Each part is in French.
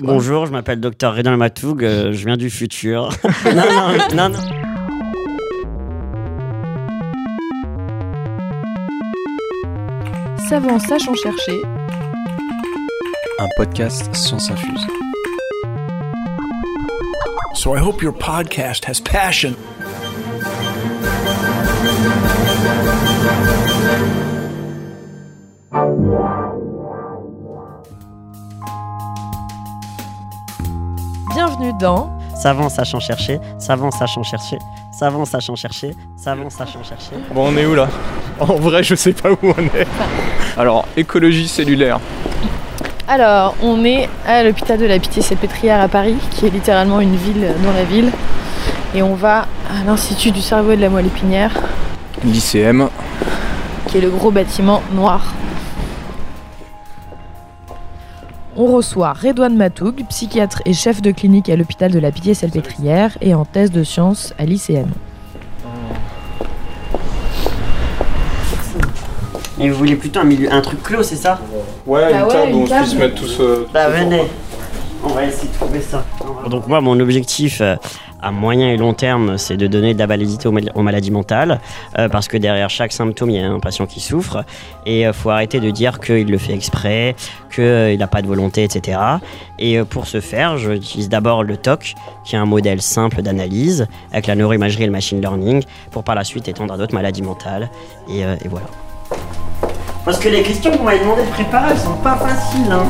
Bonjour, je m'appelle Dr Redon Matoug, euh, je viens du futur. non, non, non, non. Savant sachant chercher. Un podcast Science Infuse. So I hope your podcast has passion. Dans Savant sachant chercher, savant sachant chercher, savant sachant chercher, savant sachant chercher. Bon, on est où là En vrai, je sais pas où on est. Alors, écologie cellulaire. Alors, on est à l'hôpital de la Pitié-Salpêtrière à Paris, qui est littéralement une ville dans la ville. Et on va à l'Institut du cerveau et de la moelle épinière, Lycéem. qui est le gros bâtiment noir. On reçoit Redouane Matoug, psychiatre et chef de clinique à l'hôpital de la Pitié-Salpêtrière et en thèse de sciences à l'ICM. Et vous voulez plutôt un, milieu, un truc clos, c'est ça? Ouais, Bah une ouais, table où on puisse mettre tous. euh, Bah venez, on va essayer de trouver ça. Donc moi, mon objectif euh, à moyen et long terme, c'est de donner de la validité aux, mal- aux maladies mentales, euh, parce que derrière chaque symptôme, il y a un patient qui souffre, et il faut arrêter de dire qu'il le fait exprès, qu'il n'a pas de volonté, etc. Et euh, pour ce faire, j'utilise d'abord le TOC, qui est un modèle simple d'analyse, avec la neuroimagerie et le machine learning, pour par la suite étendre à d'autres maladies mentales, euh, et voilà. Parce que les questions qu'on m'avait demandé de préparer, elles sont pas faciles, hein.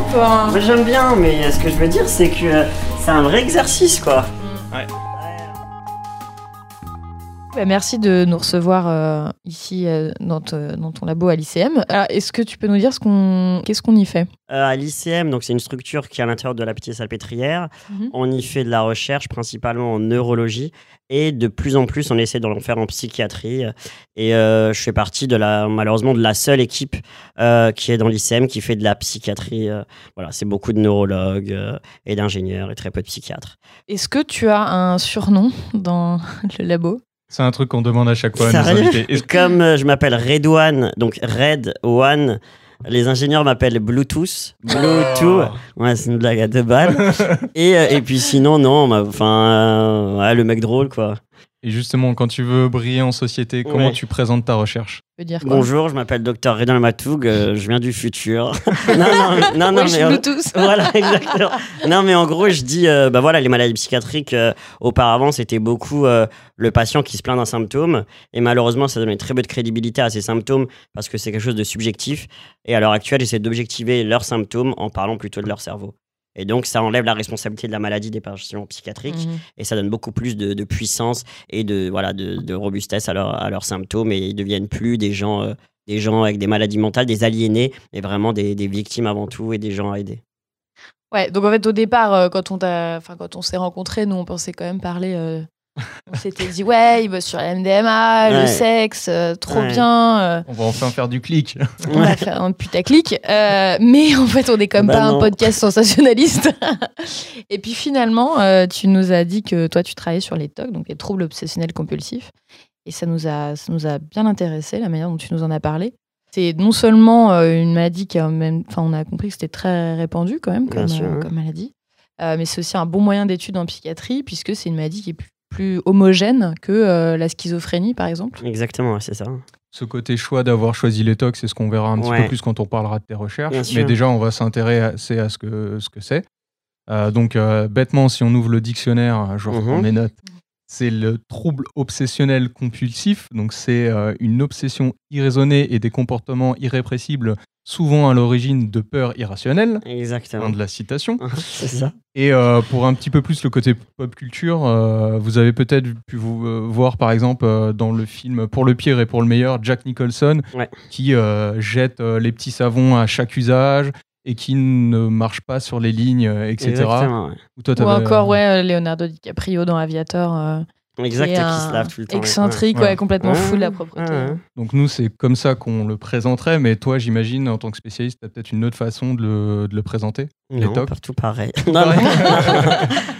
Moi j'aime bien, mais ce que je veux dire, c'est que euh, c'est un vrai exercice, quoi. Bah, merci de nous recevoir euh, ici euh, dans, te- dans ton labo à l'ICM. Alors, est-ce que tu peux nous dire ce qu'on, qu'est-ce qu'on y fait? Euh, à l'ICM, donc c'est une structure qui est à l'intérieur de la petite salpêtrière. Mhm. On y fait de la recherche principalement en neurologie et de plus en plus on essaie d'en faire en psychiatrie. Et je fais partie de la malheureusement de la seule équipe qui est dans l'ICM qui fait de la psychiatrie. voilà, c'est beaucoup de neurologues et d'ingénieurs et très peu de psychiatres. Est-ce que tu as un surnom dans le labo? C'est un truc qu'on demande à chaque fois à nos invités. Et comme euh, je m'appelle Redouane, donc Red One, les ingénieurs m'appellent Bluetooth. Bluetooth. Ouais, c'est une blague à deux balles. et, euh, et puis sinon, non, enfin, euh, ouais, le mec drôle, quoi. Et justement, quand tu veux briller en société, comment Ouais. tu présentes ta recherche? Dire Bonjour, je m'appelle Dr Redon Matoug, euh, je viens du futur. non, non, non, non, Oui, je suis mais. euh, Bluetooth. voilà, exactement. Non, mais en gros, je dis, euh, bah voilà, les maladies psychiatriques, euh, auparavant, c'était beaucoup euh, le patient qui se plaint d'un symptôme. Et malheureusement, ça donnait très peu de crédibilité à ces symptômes parce que c'est quelque chose de subjectif. Et à l'heure actuelle, j'essaie d'objectiver leurs symptômes en parlant plutôt de leur cerveau. Et donc, ça enlève la responsabilité de la maladie des patients psychiatriques Mhm. et ça donne beaucoup plus de, de puissance et de, voilà, de, de robustesse à, leur- à leurs symptômes et ils deviennent plus des gens, euh, des gens avec des maladies mentales, des aliénés, mais vraiment des, des victimes avant tout et des gens à aider. Ouais, donc en fait au départ, euh, quand on quand on s'est rencontrés, nous on pensait quand même parler. euh, on s'était dit ouais, il bosse sur la MDMA, le Ouais. sexe, euh, trop Ouais. bien. euh, On va enfin faire du clic. on va faire un putaclic. euh, mais en fait, on est comme Bah pas un podcast sensationnaliste. Et puis finalement, euh, tu nous as dit que toi, tu travaillais sur les TOC, donc les troubles obsessionnels compulsifs. Et ça nous a, ça nous a bien intéressé, la manière dont tu nous en as parlé. C'est non seulement euh, une maladie qui a même, enfin, on a compris que c'était très répandu quand même comme, sûr, comme maladie, Euh, mais c'est aussi un bon moyen d'étude en psychiatrie puisque c'est une maladie qui est plus, plus homogène que euh, la schizophrénie, par exemple. Exactement, c'est ça. Ce côté choix d'avoir choisi les tox, c'est ce qu'on verra un petit Ouais. peu plus quand on parlera de tes recherches. Bien sûr. Mais déjà, on va s'intéresser à ce que ce que c'est. Euh, donc, euh, bêtement, si on ouvre le dictionnaire, je reprends Mhm. mes notes. C'est le trouble obsessionnel compulsif. Donc, c'est euh, une obsession irraisonnée et des comportements irrépressibles, souvent à l'origine de peurs irrationnelles. Exactement. Fin de la citation. c'est ça. Et euh, pour un petit peu plus le côté pop culture, euh, vous avez peut-être pu vous euh, voir par exemple euh, dans le film Pour le pire et pour le meilleur, Jack Nicholson Ouais. qui euh, jette euh, les petits savons à chaque usage et qui ne marche pas sur les lignes, etc. Exactement, ouais. Ou, toi, Ou t'avais, encore, ouais, Leonardo DiCaprio dans Aviator, euh, Exact, Et qui se lave tout le temps. Excentrique, Ouais. ouais, complètement Ouais. fou de la propreté. ouais. Donc nous, c'est comme ça qu'on le présenterait, mais toi, j'imagine, en tant que spécialiste, tu as peut-être une autre façon de le, de le présenter. Les Non, tocs. partout pareil. non, Pareil.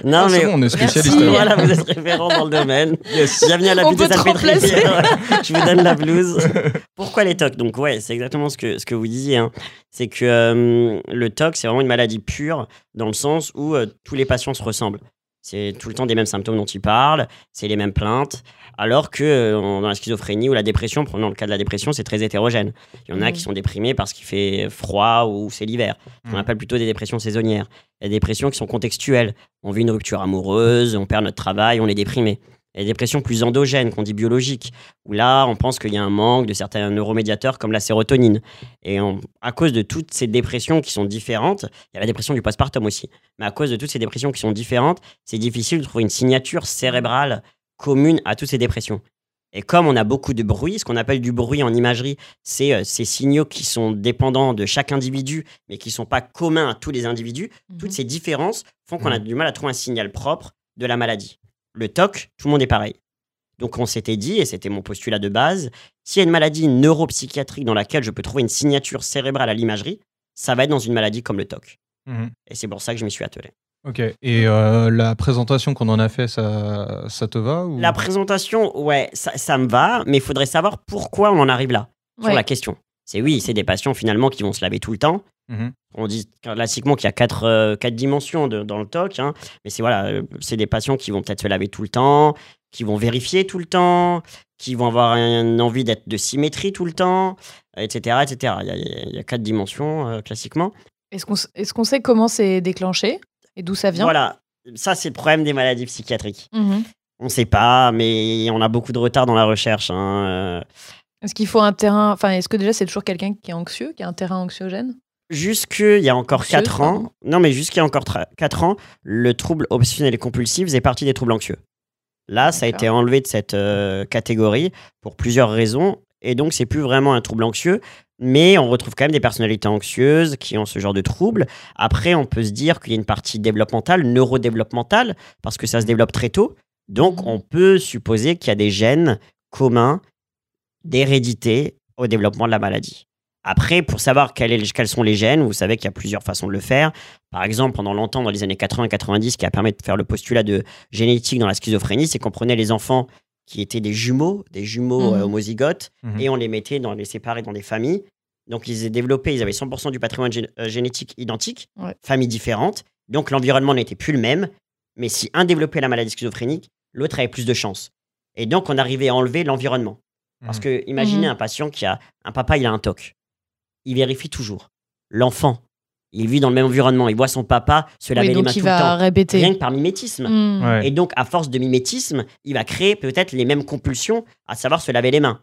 mais, non, Ah, mais bon, on est spécialiste. Merci. voilà, vous êtes référent dans le domaine. Yes. Bienvenue à la vie des. Je vous donne la blouse. Pourquoi les TOC Donc ouais, c'est exactement ce que, ce que vous disiez. hein. C'est que euh, le TOC, c'est vraiment une maladie pure dans le sens où euh, tous les patients se ressemblent. C'est tout le temps des mêmes symptômes dont ils parlent, c'est les mêmes plaintes. Alors que euh, dans la schizophrénie ou la dépression, prenons le cas de la dépression, c'est très hétérogène. Il y en a qui sont déprimés parce qu'il fait froid ou c'est l'hiver. On appelle plutôt des dépressions saisonnières. Il y a des dépressions qui sont contextuelles. On vit une rupture amoureuse, on perd notre travail, on est déprimé. Il y a des dépressions plus endogènes, qu'on dit biologiques, où là, on pense qu'il y a un manque de certains neuromédiateurs comme la sérotonine. Et on- à cause de toutes ces dépressions qui sont différentes, il y a la dépression du postpartum aussi, mais à cause de toutes ces dépressions qui sont différentes, c'est difficile de trouver une signature cérébrale commune à toutes ces dépressions. Et comme on a beaucoup de bruit, ce qu'on appelle du bruit en imagerie, c'est euh, ces signaux qui sont dépendants de chaque individu, mais qui ne sont pas communs à tous les individus, Mhm. toutes ces différences font qu'on a Mhm. du mal à trouver un signal propre de la maladie. Le TOC, tout le monde est pareil. Donc on s'était dit, et c'était mon postulat de base, s'il y a une maladie neuropsychiatrique dans laquelle je peux trouver une signature cérébrale à l'imagerie, ça va être dans une maladie comme le TOC. Mhm. Et c'est pour ça que je m'y suis attelé. Ok. Et euh, la présentation qu'on en a fait, ça, ça te va ou... La présentation, ouais, ça, ça me va, mais il faudrait savoir pourquoi on en arrive là, sur la question. C'est oui, c'est des patients finalement qui vont se laver tout le temps. Mhm. On dit classiquement qu'il y a quatre, euh, quatre dimensions de- dans le TOC, hein, mais c'est voilà, euh, c'est des patients qui vont peut-être se laver tout le temps, qui vont vérifier tout le temps, qui vont avoir une envie d'être de symétrie tout le temps, etc. etc. Il y a, il y a quatre dimensions euh, classiquement. Est-ce qu'on qu'on sait comment c'est déclenché et d'où ça vient? Voilà, ça c'est le problème des maladies psychiatriques. Mhm. On ne sait pas, mais on a beaucoup de retard dans la recherche. hein, euh. Est-ce qu'il faut un terrain. Enfin, est-ce que déjà c'est toujours quelqu'un qui est anxieux, qui a un terrain anxiogène? Jusqu'il y a encore Anxieuse, 4 ans, non mais jusqu'il y a encore 4 ans, le trouble obsessionnel et compulsif faisait partie des troubles anxieux. Là, ça a été enlevé de cette euh, catégorie pour plusieurs raisons. Et donc, c'est plus vraiment un trouble anxieux, mais on retrouve quand même des personnalités anxieuses qui ont ce genre de troubles. Après, on peut se dire qu'il y a une partie développementale, neurodéveloppementale, parce que ça se développe très tôt. Donc, Mhm. on peut supposer qu'il y a des gènes communs d'hérédité au développement de la maladie. Après, pour savoir quel quels sont les gènes, vous savez qu'il y a plusieurs façons de le faire. Par exemple, pendant longtemps, dans les années 80-90, ce qui a permis de faire le postulat de génétique dans la schizophrénie, c'est qu'on prenait les enfants qui étaient des jumeaux, des jumeaux Mhm. euh, homozygotes, Mhm. et on les mettait dans les séparés dans des familles. Donc, ils étaient développés, ils avaient 100% du patrimoine gé- euh, génétique identique, Ouais. familles différentes. Donc, l'environnement n'était plus le même. Mais si un développait la maladie schizophrénique, l'autre avait plus de chances. Et donc, on arrivait à enlever l'environnement. Parce Mhm. que imaginez un patient qui a un papa, il a un TOC. Il vérifie toujours. L'enfant, il vit dans le même environnement, il voit son papa se laver Oui, les mains donc tout il le va temps. répéter. Rien que par mimétisme. Ouais. Et donc, à force de mimétisme, il va créer peut-être les mêmes compulsions, à savoir se laver les mains.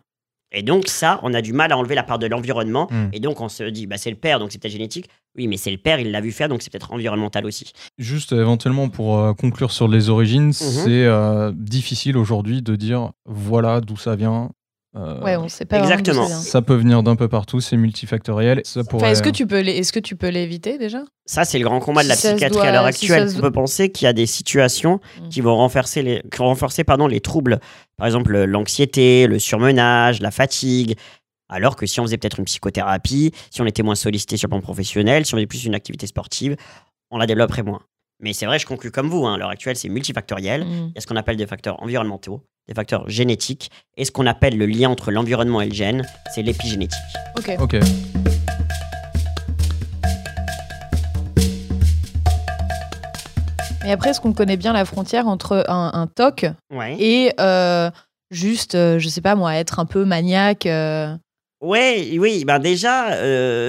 Et donc, ça, on a du mal à enlever la part de l'environnement. Mhm. Et donc, on se dit, bah, c'est le père, donc c'est peut-être génétique. Oui, mais c'est le père, il l'a vu faire, donc c'est peut-être environnemental aussi. Juste éventuellement pour euh, conclure sur les origines, Mhm. c'est euh, difficile aujourd'hui de dire voilà d'où ça vient. Euh, Ouais, on sait pas. Exactement. ça peut venir d'un peu partout, c'est multifactoriel. Ça Enfin, pourrait... est-ce que tu peux est-ce que tu peux l'éviter déjà? Ça, c'est le grand combat de la Si psychiatrie doit- à l'heure actuelle. On peut penser qu'il y a des situations Mm. qui vont renforcer les, qui vont renforcer, pardon, les troubles. Par exemple, l'anxiété, le surmenage, la fatigue. Alors que si on faisait peut-être une psychothérapie, si on était moins sollicité sur le plan professionnel, si on faisait plus une activité sportive, on la développerait moins. Mais c'est vrai, je conclus comme vous. hein, à l'heure actuelle, c'est multifactoriel. Mhm. Il y a ce qu'on appelle des facteurs environnementaux, des facteurs génétiques, et ce qu'on appelle le lien entre l'environnement et le gène, c'est l'épigénétique. Ok. Ok. Et après, est-ce qu'on connaît bien la frontière entre un, un TOC Ouais. et euh, juste, euh, je sais pas moi, être un peu maniaque euh, Ouais, oui, ben déjà,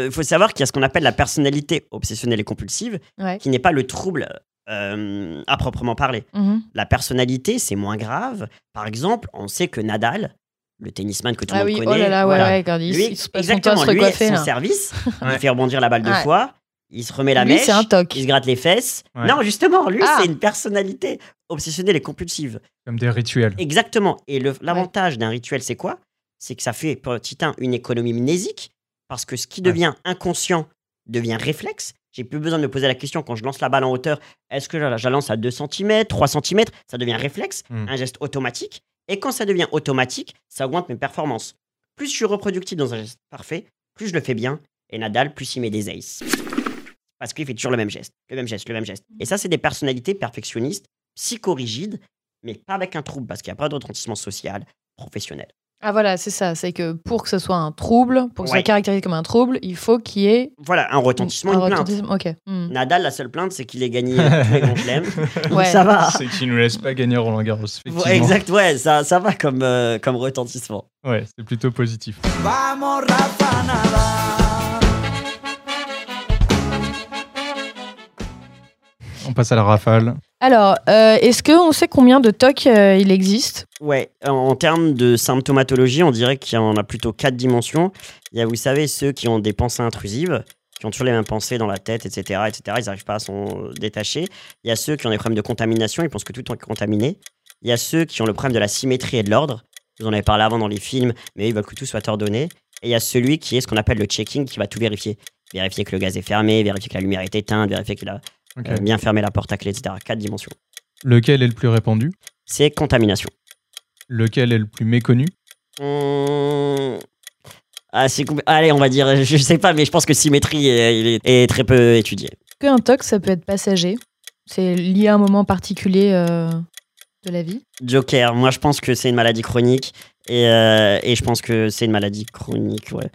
il faut savoir qu'il y a ce qu'on appelle la personnalité obsessionnelle et compulsive, Ouais. qui n'est pas le trouble euh, à proprement parler. Mhm. La personnalité, c'est moins grave. Par exemple, on sait que Nadal, le tennisman que tout le Ah monde oui, connaît, oh là là, ouais, voilà, ouais, quand il, lui, il se exactement, lui, son là. service, il fait rebondir la balle deux fois, il se remet la Lui, mèche, c'est un TOC. il se gratte les fesses. Ouais. Non, justement, lui, Ah. c'est une personnalité obsessionnelle et compulsive. Comme des rituels. Exactement. Et l'avantage d'un rituel, c'est quoi? C'est que ça fait, petit 1, une économie mnésique, parce que ce qui Ouais. devient inconscient devient réflexe. J'ai plus besoin de me poser la question quand je lance la balle en hauteur, est-ce que je la lance à 2 cm, 3 cm Ça devient réflexe, Mm. un geste automatique. Et quand ça devient automatique, ça augmente mes performances. Plus je suis reproductif dans un geste parfait, plus je le fais bien. Et Nadal, plus il met des aces. Parce qu'il fait toujours le même geste, le même geste, le même geste. Et ça, c'est des personnalités perfectionnistes, psychorigides, mais pas avec un trouble, parce qu'il n'y a pas de retentissement social, professionnel. Ah voilà, c'est ça. C'est que pour que ce soit un trouble, pour que ce Ouais. soit caractérisé comme un trouble, il faut qu'il y ait Voilà, un retentissement, un une plainte. retentissement. Ok. Hmm. Nadal, la seule plainte, c'est qu'il ait gagné tous les grands chelems. Donc Ouais. ça va. C'est qu'il nous laisse pas gagner Roland Garros. effectivement. Ouais, exact, ouais, ça, ça va comme, euh, comme retentissement. Ouais, c'est plutôt positif. Vamos Rafa Nadal. On passe à la rafale. Alors, euh, est-ce qu'on sait combien de TOC euh, il existe? Ouais, en, termes de symptomatologie, on dirait qu'il y en a plutôt quatre dimensions. Il y a, vous savez, ceux qui ont des pensées intrusives, qui ont toujours les mêmes pensées dans la tête, etc., etc. Ils n'arrivent pas à s'en détacher. Il y a ceux qui ont des problèmes de contamination, ils pensent que tout est contaminé. Il y a ceux qui ont le problème de la symétrie et de l'ordre. Vous en avez parlé avant dans les films, mais ils veulent que tout soit ordonné. Et il y a celui qui est ce qu'on appelle le checking, qui va tout vérifier. Vérifier que le gaz est fermé, vérifier que la lumière est éteinte, vérifier qu'il a Ok. euh, bien fermé la porte à clé, etc. Quatre dimensions. Lequel est le plus répandu? C'est contamination. Lequel est le plus méconnu? Hum, Ah, Allez, on va dire, je sais pas, mais je pense que symétrie est, il est- est très peu étudié. Que un TOC, ça peut être passager. C'est lié à un moment particulier euh, de la vie. Joker, moi je pense que c'est une maladie chronique et, euh, et je pense que c'est une maladie chronique, ouais.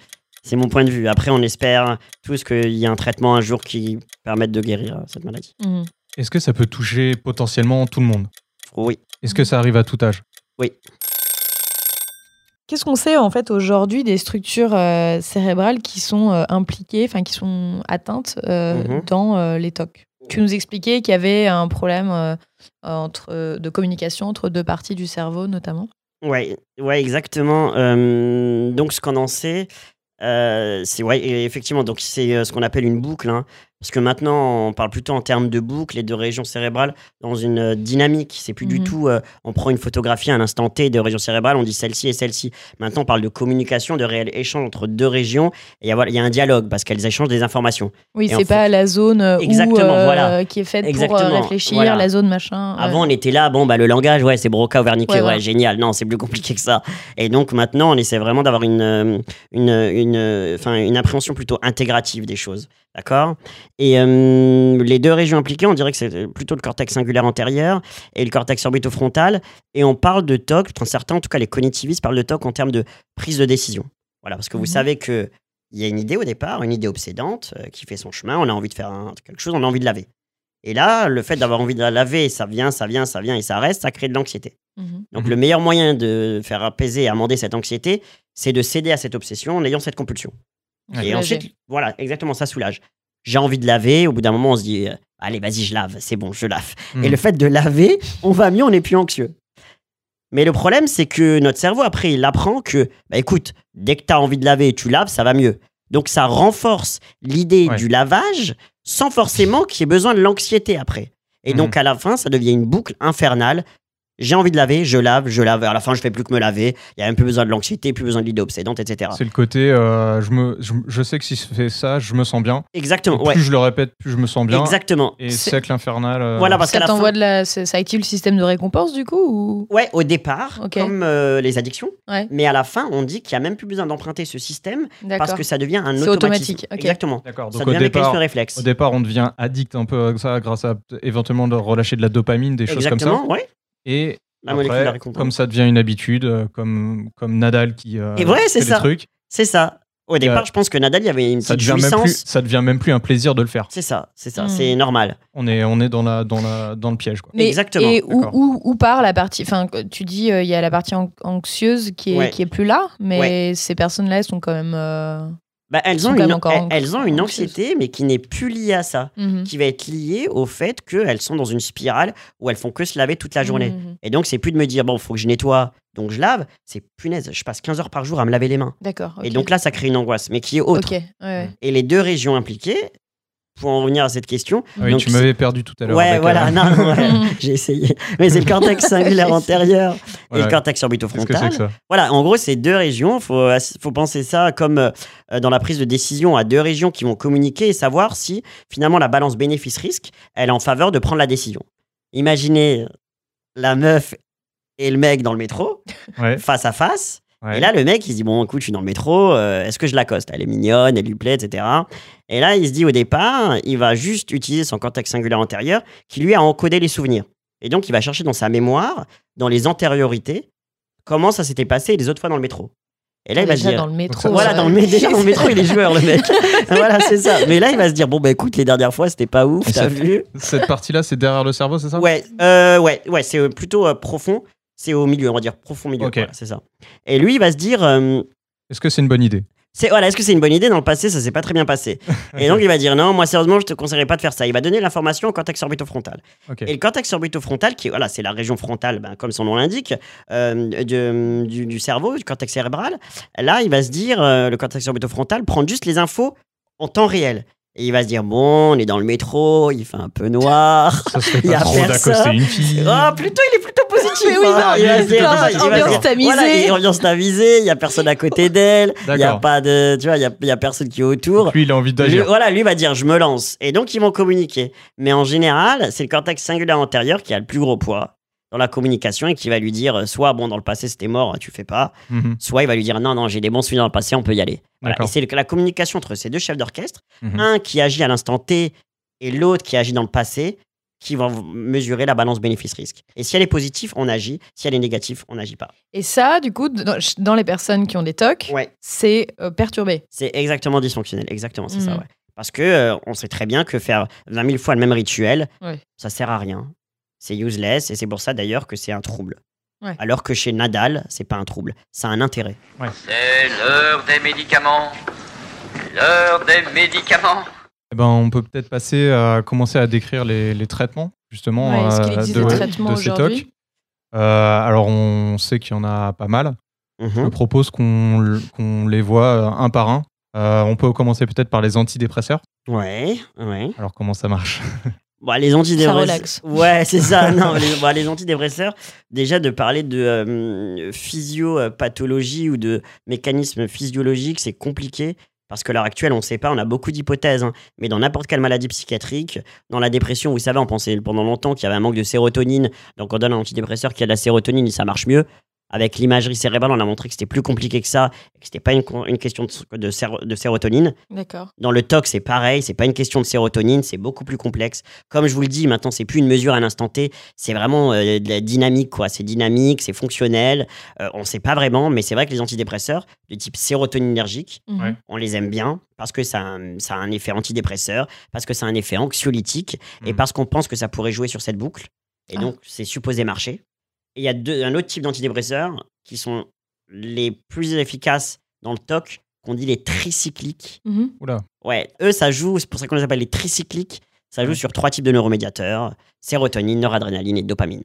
C'est mon point de vue. Après, on espère tous qu'il y a un traitement un jour qui permette de guérir euh, cette maladie. Mhm. Est-ce que ça peut toucher potentiellement tout le monde? Oui. Est-ce que ça arrive à tout âge? Qu'est-ce qu'on sait en fait aujourd'hui des structures euh, cérébrales qui sont euh, impliquées, enfin qui sont atteintes euh, Mhm. dans euh, les TOC Tu nous expliquais qu'il y avait un problème euh, entre, de communication entre deux parties du cerveau notamment? Ouais, ouais, exactement. Euh, donc, ce qu'on en sait, euh, c'est ouais, effectivement, donc c'est euh, ce qu'on appelle une boucle, hein, parce que maintenant, on parle plutôt en termes de boucle et de régions cérébrales dans une euh, dynamique. C'est plus du Mhm. tout, euh, on prend une photographie à un instant T de région cérébrale, on dit celle-ci et celle-ci. Maintenant, on parle de communication, de réel échange entre deux régions, et il y a- un dialogue parce qu'elles échangent des informations. Oui, c'est pas la zone euh, où, euh, voilà. qui est faite pour Exactement, réfléchir, voilà. la zone machin. ouais. Avant, on était là, bon, bah, le langage, ouais, c'est Broca ou Wernicke, Ouais, génial. Non, c'est plus compliqué que ça. Et donc, maintenant, on essaie vraiment d'avoir une, une, une, enfin, une appréhension plutôt intégrative des choses. D'accord? Et euh, les deux régions impliquées, on dirait que c'est plutôt le cortex singulaire antérieur et le cortex orbitofrontal. Et on parle de TOC, enfin, certains, en tout cas les cognitivistes, parlent de TOC en termes de prise de décision. Voilà, parce que vous Mhm. savez que il y a une idée au départ, une idée obsédante euh, qui fait son chemin, on a envie de faire un- quelque chose, on a envie de laver. Et là, le fait d'avoir envie de la laver, ça vient, ça vient, ça vient et ça reste, ça crée de l'anxiété. Mhm. Donc Mhm. le meilleur moyen de faire apaiser et amender cette anxiété, c'est de céder à cette obsession en ayant cette compulsion. Ouais. Et Soulager. ensuite, voilà, exactement, ça soulage. J'ai envie de laver, au bout d'un moment, on se dit, euh, allez, vas-y, je lave, c'est bon, je lave. Et Mhm. le fait de laver, on va mieux, on n'est plus anxieux. Mais le problème, c'est que notre cerveau, après, il apprend que, bah, écoute, dès que tu as envie de laver et tu laves, ça va mieux. Donc ça renforce l'idée Ouais. du lavage sans forcément qu'il y ait besoin de l'anxiété après. Et Mhm. donc à la fin, ça devient une boucle infernale. J'ai envie de laver, je lave, je lave. À la fin, je fais plus que me laver. Il y a même plus besoin de l'anxiété, plus besoin de l'idée obsédante, etc. C'est le côté, euh, je, me, je, je sais que si je fais ça, je me sens bien. Exactement, Plus ouais. je le répète, plus je me sens bien. Exactement. Et C'est- cercle infernal. euh, Voilà, parce qu'à Ça la fin. de la, ça ça active le système de récompense du coup ou? Ouais, au départ, Ok. comme euh, les addictions. Ouais. Mais à la fin, on dit qu'il n'y a même plus besoin d'emprunter ce système D'accord. parce que ça devient un C'est automatisme. automatique, ok. Exactement. D'accord. Ça Donc au devient un départ, mécanisme réflexe. au départ, on devient addict un peu à ça grâce à éventuellement de relâcher de la dopamine, des choses comme ça. Exactement, ouais. Et La après, comme ça devient une habitude, euh, comme, comme Nadal qui euh, Et ouais, c'est fait des ça. trucs, C'est ça. Au départ, euh, je pense que Nadal, il y avait une ça petite devient, même plus, ça devient même plus un plaisir de le faire. C'est ça, c'est ça, Hmm. c'est normal. On est, on est dans, la, dans, la, dans le piège. Quoi. Mais- Exactement, Et où, d'accord. où, où part la partie Enfin, tu dis euh, il y a la partie an- anxieuse qui est, Ouais. qui est plus là, mais ces personnes-là elles sont quand même. Bah, elles, ont une, elles, elles ont une anxiété, mais qui n'est plus liée à ça. mhm. Qui va être liée au fait qu'elles sont dans une spirale où elles font que se laver toute la journée. Mhm. Et donc, c'est plus de me dire, bon, faut que je nettoie, donc je lave. C'est punaise, je passe 15 heures par jour à me laver les mains. D'accord. Et donc là, ça crée une angoisse, mais qui est autre. Ok. ouais, ouais. Et les deux régions impliquées, pour en revenir à cette question. Oui, Donc, tu m'avais perdu tout à l'heure. Ouais, voilà, euh, non, ouais, j'ai essayé. Mais c'est le cortex singulaire antérieur et voilà. le cortex orbitofrontal. que ça? Voilà, en gros, c'est deux régions. Il faut, faut penser ça comme euh, dans la prise de décision à deux régions qui vont communiquer et savoir si finalement la balance bénéfice-risque, elle est en faveur de prendre la décision. Imaginez la meuf et le mec dans le métro, Ouais, face à face. ouais. Et là, le mec, il se dit Bon, écoute, je suis dans le métro, euh, est-ce que je l'accoste? Elle est mignonne, elle lui plaît, etc. Et là, il se dit au départ, il va juste utiliser son cortex singulaire antérieur qui lui a encodé les souvenirs. Et donc, il va chercher dans sa mémoire, dans les antériorités, comment ça s'était passé les autres fois dans le métro. Et là, il va se Déjà dire dans le métro. voilà, dans le, mé- déjà dans le métro, il est joueur, le mec. voilà, c'est ça. Mais là, il va se dire Bon, bah écoute, les dernières fois, c'était pas ouf, t'as vu Cette partie-là, c'est derrière le cerveau, c'est ça? Ouais, euh, ouais, ouais, c'est euh, plutôt euh, profond. C'est au milieu, on va dire profond milieu. Ok. voilà, c'est ça. Et lui, il va se dire euh, Est-ce que c'est une bonne idée? C'est voilà, est-ce que c'est une bonne idée Dans le passé, ça s'est pas très bien passé. Et donc, il va dire non, moi, sérieusement, je te conseillerais pas de faire ça. Il va donner l'information au cortex orbitofrontal. Et le cortex orbitofrontal, qui voilà, c'est la région frontale, ben, comme son nom l'indique, euh, du, du cerveau, du cortex cérébral. Là, il va se dire, euh, le cortex orbitofrontal, prendre juste les infos en temps réel. Et il va se dire, bon, on est dans le métro, il fait un peu noir. Ça serait Il y pas a trop personne. d'accoster une fille. Oh, plutôt, il est plutôt positif. Mais oui, hein. non, il va se dire, putain, il va se ambiance dire, tamisée. Voilà, il- ambiance tamisée, il y a personne à côté d'elle, il y a pas de, tu vois, il y a, il y a personne qui est autour. Lui, il a envie Lui, d'agir. voilà, lui va dire je me lance. Et donc ils vont communiquer. Mais en général, c'est le cortex singulaire antérieur qui a le plus gros poids dans la communication et qui va lui dire euh, soit bon dans le passé c'était mort, tu fais pas, Mhm, soit il va lui dire non non j'ai des bons souvenirs dans le passé, on peut y aller. Voilà. Et c'est la communication entre ces deux chefs d'orchestre, Mhm. un qui agit à l'instant T et l'autre qui agit dans le passé, qui vont mesurer la balance bénéfice-risque. Et si elle est positive, on agit. Si elle est négative, on n'agit pas. Et ça, du coup, dans, les personnes qui ont des TOC, Ouais. c'est euh, perturbé. C'est exactement dysfonctionnel, exactement, c'est ça, Mhm. ouais. Parce que euh, on sait très bien que faire 20 000 fois le même rituel, Ouais. ça sert à rien. C'est useless et c'est pour ça d'ailleurs que c'est un trouble. Ouais. Alors que chez Nadal, c'est pas un trouble, ça a un intérêt. C'est l'heure des médicaments. L'heure des médicaments. Eh ben, on peut peut-être passer à commencer à décrire les, les traitements, justement, Ouais, euh, de, des traitements de ces aujourd'hui TOC. Euh, alors, on sait qu'il y en a pas mal. Je Mhm. propose qu'on les voit euh, un par un. Euh, on peut commencer peut-être par les antidépresseurs. Ouais, ouais. Alors, comment ça marche? Bon, les antidépresseurs. Ouais, c'est ça. non, les, bon, les antidépresseurs, déjà de parler de euh, physiopathologie ou de mécanismes physiologiques, c'est compliqué. Parce que l'heure actuelle, on ne sait pas, on a beaucoup d'hypothèses. hein. mais dans n'importe quelle maladie psychiatrique, dans la dépression, vous savez, on pensait pendant longtemps qu'il y avait un manque de sérotonine. Donc on donne un antidépresseur qui a de la sérotonine et ça marche mieux. Avec l'imagerie cérébrale, on a montré que c'était plus compliqué que ça, et que c'était pas une, question de, de séro- de sérotonine. D'accord. Dans le TOC, c'est pareil, c'est pas une question de sérotonine, c'est beaucoup plus complexe. Comme je vous le dis, maintenant, c'est plus une mesure à l'instant T, c'est vraiment euh, de la dynamique, quoi. C'est dynamique, c'est fonctionnel. Euh, on sait pas vraiment, mais c'est vrai que les antidépresseurs de type sérotoninergique. Ouais. on les aime bien parce que ça a, un- ça a un effet antidépresseur, parce que ça a un effet anxiolytique et Mhm. parce qu'on pense que ça pourrait jouer sur cette boucle. Et Ah. donc, c'est supposé marcher. Et il y a deux- un autre type d'antidépresseurs qui sont les plus efficaces dans le TOC, qu'on dit les tricycliques. Mhm. Oula. Ouais, eux, ça joue, c'est pour ça qu'on les appelle les tricycliques. Ça joue sur trois types de neuromédiateurs sérotonine, noradrénaline et dopamine.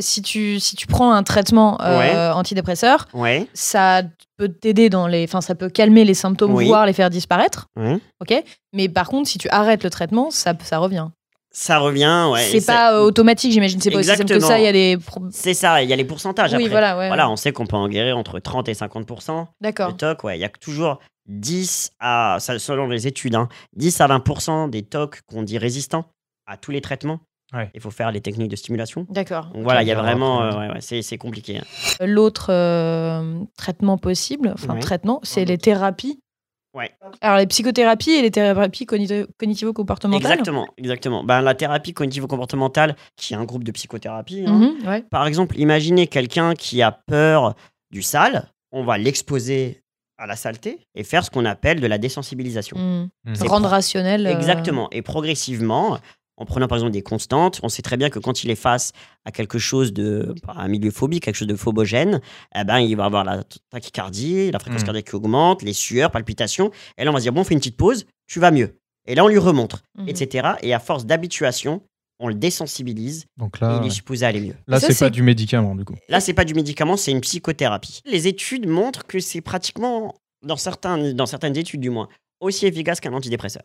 Si tu, si tu prends un traitement euh, Ouais. antidépresseur, Ouais, ça peut t'aider dans les. Enfin, ça peut calmer les symptômes, Oui. voire les faire disparaître. Ok Mais par contre, si tu arrêtes le traitement, ça, ça revient. Ça revient, ouais. c'est pas euh, automatique, j'imagine. C'est pas aussi simple que ça. Il y a des. C'est ça, il y a les pourcentages Oui, après. voilà, ouais. Voilà, on sait qu'on peut en guérir entre 30 et 50%. D'accord. Le TOC, ouais, il y a toujours 10 à, selon les études, hein, 10 à 20% des TOC qu'on dit résistants à tous les traitements. Ouais. Il faut faire les techniques de stimulation. D'accord. Donc voilà, il y a vraiment, euh, ouais, ouais, c'est c'est compliqué. hein. L'autre euh, traitement possible, enfin Ouais. traitement, c'est les thérapies. Ouais. Alors les psychothérapies et les thérapies cognitivo-comportementales. Exactement, exactement. Ben, la thérapie cognitivo-comportementale, qui est un groupe de psychothérapie, hein, Mhm, ouais. Par exemple, imaginez quelqu'un qui a peur du sale, on va l'exposer à la saleté et faire ce qu'on appelle de la désensibilisation. Mhm. C'est Rendre rationnel. euh, Exactement. Et progressivement, en prenant par exemple des constantes, on sait très bien que quand il est face à quelque chose de, un milieu phobique, quelque chose de phobogène, eh ben, il va avoir la tachycardie, la fréquence Mhm. cardiaque qui augmente, les sueurs, palpitations. Et là, on va se dire, bon, on fait une petite pause, tu vas mieux. Et là, on lui remontre, Mhm. etc. Et à force d'habituation, on le désensibilise Donc et là, il est supposé aller mieux. là c'est- pas du médicament, du coup. Là, c'est pas du médicament, c'est une psychothérapie. Les études montrent que c'est pratiquement, dans, certains, dans certaines études du moins, aussi efficace qu'un antidépresseur.